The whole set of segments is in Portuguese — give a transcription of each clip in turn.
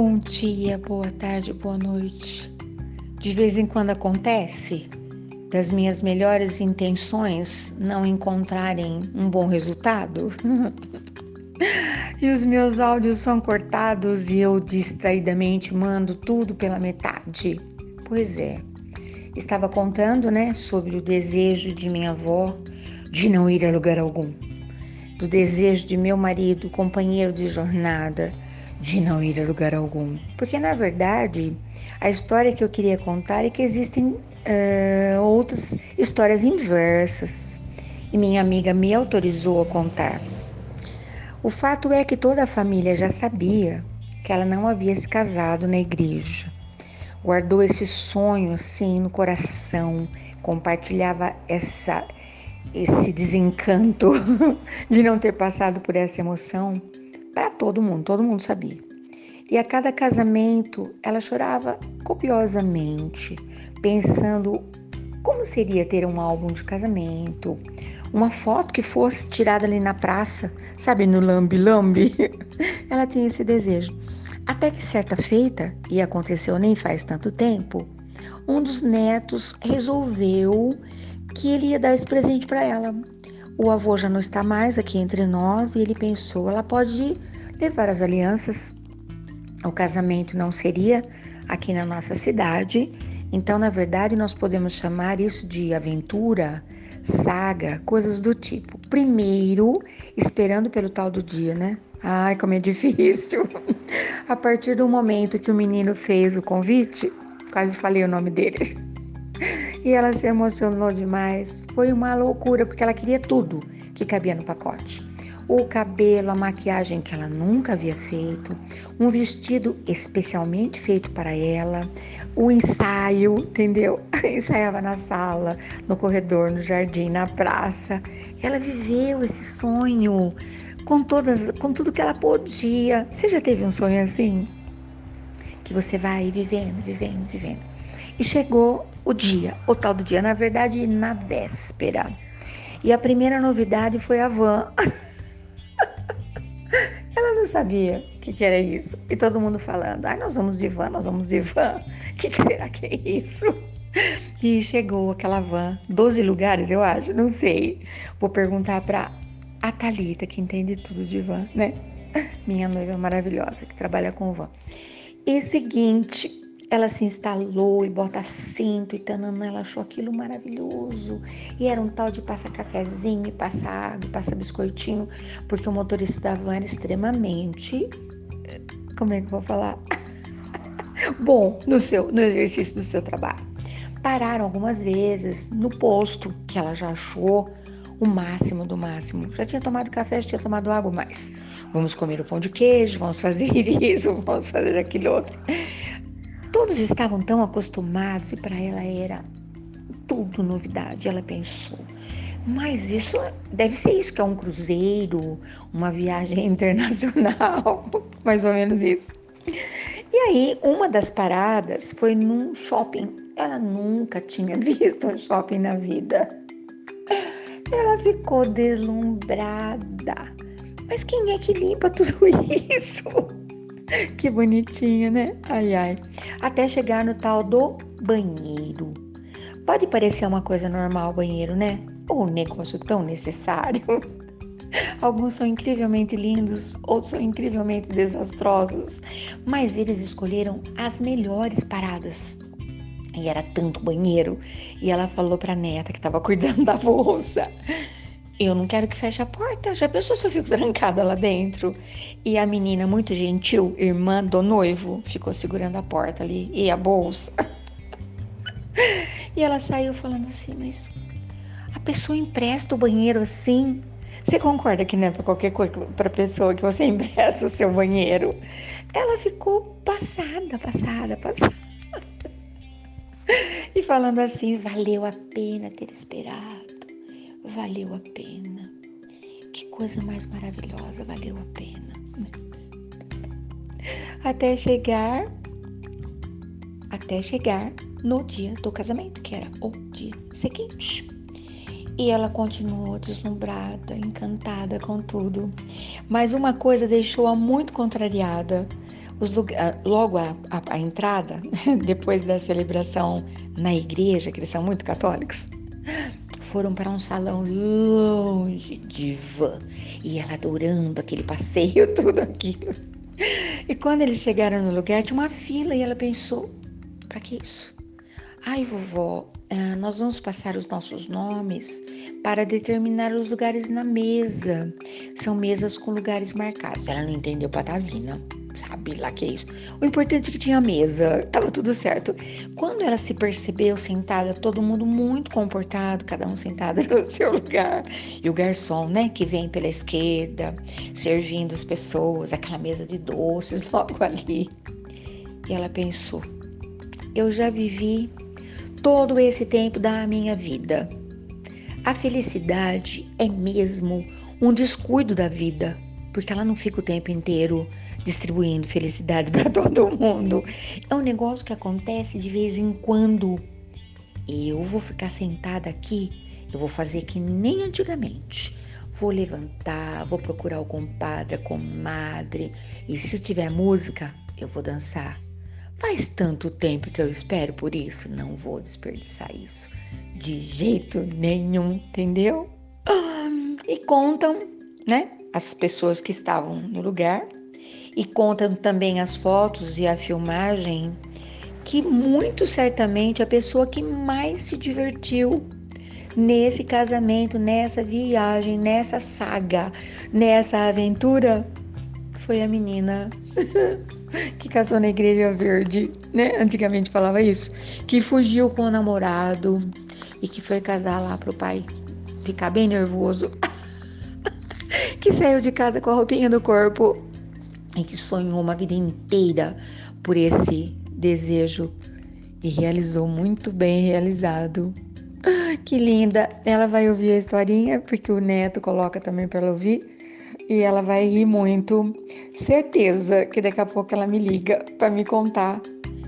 Bom dia, boa tarde, boa noite. De vez em quando acontece das minhas melhores intenções não encontrarem um bom resultado. e os meus áudios são cortados e eu distraidamente mando tudo pela metade. Pois é. Estava contando, né, sobre o desejo de minha avó de não ir a lugar algum. Do desejo de meu marido, companheiro de jornada, de não ir a lugar algum. Porque, na verdade, a história que eu queria contar é que existem uh, outras histórias inversas. E minha amiga me autorizou a contar. O fato é que toda a família já sabia que ela não havia se casado na igreja. Guardou esse sonho assim no coração, compartilhava essa esse desencanto de não ter passado por essa emoção para todo mundo, todo mundo sabia. E a cada casamento ela chorava copiosamente, pensando como seria ter um álbum de casamento, uma foto que fosse tirada ali na praça, sabe, no lambi-lambi. ela tinha esse desejo. Até que certa feita, e aconteceu nem faz tanto tempo, um dos netos resolveu que ele ia dar esse presente para ela. O avô já não está mais aqui entre nós e ele pensou: ela pode levar as alianças. O casamento não seria aqui na nossa cidade, então, na verdade, nós podemos chamar isso de aventura, saga, coisas do tipo. Primeiro, esperando pelo tal do dia, né? Ai, como é difícil. A partir do momento que o menino fez o convite, quase falei o nome dele. E ela se emocionou demais. Foi uma loucura, porque ela queria tudo que cabia no pacote. O cabelo, a maquiagem que ela nunca havia feito, um vestido especialmente feito para ela, o ensaio, entendeu? Ensaiava na sala, no corredor, no jardim, na praça. Ela viveu esse sonho com todas, com tudo que ela podia. Você já teve um sonho assim? Que você vai vivendo, vivendo, vivendo. E chegou o dia, o tal do dia, na verdade, na véspera. E a primeira novidade foi a van. Ela não sabia o que, que, era isso. E todo mundo falando: ai, nós vamos de van, nós vamos de van. O que, que será que é isso? E chegou aquela van, 12 lugares, eu acho, não sei. Vou perguntar para a Thalita, que entende tudo de van, né? Minha noiva maravilhosa, que trabalha com van. E seguinte, ela se instalou e bota cinto e tanana, ela achou aquilo maravilhoso. E era um tal de passa cafezinho, passa água, passa biscoitinho, porque o motorista da van era extremamente. Como é que eu vou falar? Bom, no, seu, no exercício do seu trabalho. Pararam algumas vezes no posto, que ela já achou o máximo do máximo. Já tinha tomado café, já tinha tomado água, mas vamos comer o pão de queijo, vamos fazer isso, vamos fazer aquilo outro. Todos estavam tão acostumados e para ela era tudo novidade. Ela pensou, mas isso deve ser isso que é um cruzeiro, uma viagem internacional, mais ou menos isso. E aí, uma das paradas foi num shopping. Ela nunca tinha visto um shopping na vida. Ela ficou deslumbrada. Mas quem é que limpa tudo isso? que bonitinho, né? Ai, ai. Até chegar no tal do banheiro. Pode parecer uma coisa normal, banheiro, né? Ou um negócio tão necessário. Alguns são incrivelmente lindos, outros são incrivelmente desastrosos, mas eles escolheram as melhores paradas. E era tanto banheiro. E ela falou para a neta que estava cuidando da bolsa: eu não quero que feche a porta. Já pensou se eu fico trancada lá dentro? E a menina, muito gentil, irmã do noivo, ficou segurando a porta ali e a bolsa. e ela saiu falando assim: Mas a pessoa empresta o banheiro assim? Você concorda que não é para qualquer coisa, para pessoa que você empresta o seu banheiro? Ela ficou passada, passada, passada. e falando assim: valeu a pena ter esperado valeu a pena. Que coisa mais maravilhosa, valeu a pena. Até chegar, até chegar no dia do casamento, que era o dia seguinte. E ela continuou deslumbrada, encantada com tudo. Mas uma coisa deixou-a muito contrariada. Lugar, logo a, a, a entrada, depois da celebração na igreja, que eles são muito católicos, foram para um salão longe de van e ela adorando aquele passeio, tudo aquilo. E quando eles chegaram no lugar, tinha uma fila e ela pensou: para que isso? Ai, vovó, ah, nós vamos passar os nossos nomes para determinar os lugares na mesa. São mesas com lugares marcados. Ela não entendeu patavina sabe lá que é isso. O importante é que tinha mesa, tava tudo certo. Quando ela se percebeu sentada, todo mundo muito comportado, cada um sentado no seu lugar, e o garçom, né, que vem pela esquerda, servindo as pessoas, aquela mesa de doces logo ali. E ela pensou: eu já vivi todo esse tempo da minha vida. A felicidade é mesmo um descuido da vida, porque ela não fica o tempo inteiro distribuindo felicidade para todo mundo. É um negócio que acontece de vez em quando. Eu vou ficar sentada aqui, eu vou fazer que nem antigamente. Vou levantar, vou procurar o compadre, a comadre, e se tiver música, eu vou dançar. Faz tanto tempo que eu espero por isso, não vou desperdiçar isso de jeito nenhum, entendeu? E contam, né, as pessoas que estavam no lugar e contam também as fotos e a filmagem que muito certamente a pessoa que mais se divertiu nesse casamento, nessa viagem, nessa saga, nessa aventura foi a menina que casou na igreja verde, né? Antigamente falava isso, que fugiu com o namorado e que foi casar lá pro pai ficar bem nervoso. que saiu de casa com a roupinha do corpo e que sonhou uma vida inteira por esse desejo e realizou muito bem realizado. Que linda! Ela vai ouvir a historinha porque o neto coloca também para ela ouvir e ela vai rir muito. Certeza que daqui a pouco ela me liga para me contar.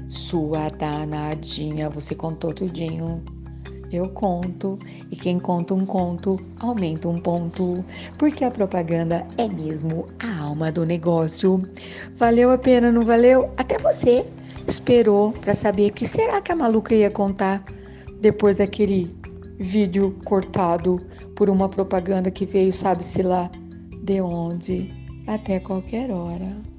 Sua danadinha, você contou tudinho eu conto, e quem conta um conto aumenta um ponto, porque a propaganda é mesmo a alma do negócio. Valeu a pena, não valeu? Até você esperou para saber que será que a maluca ia contar depois daquele vídeo cortado por uma propaganda que veio, sabe-se lá de onde, até qualquer hora.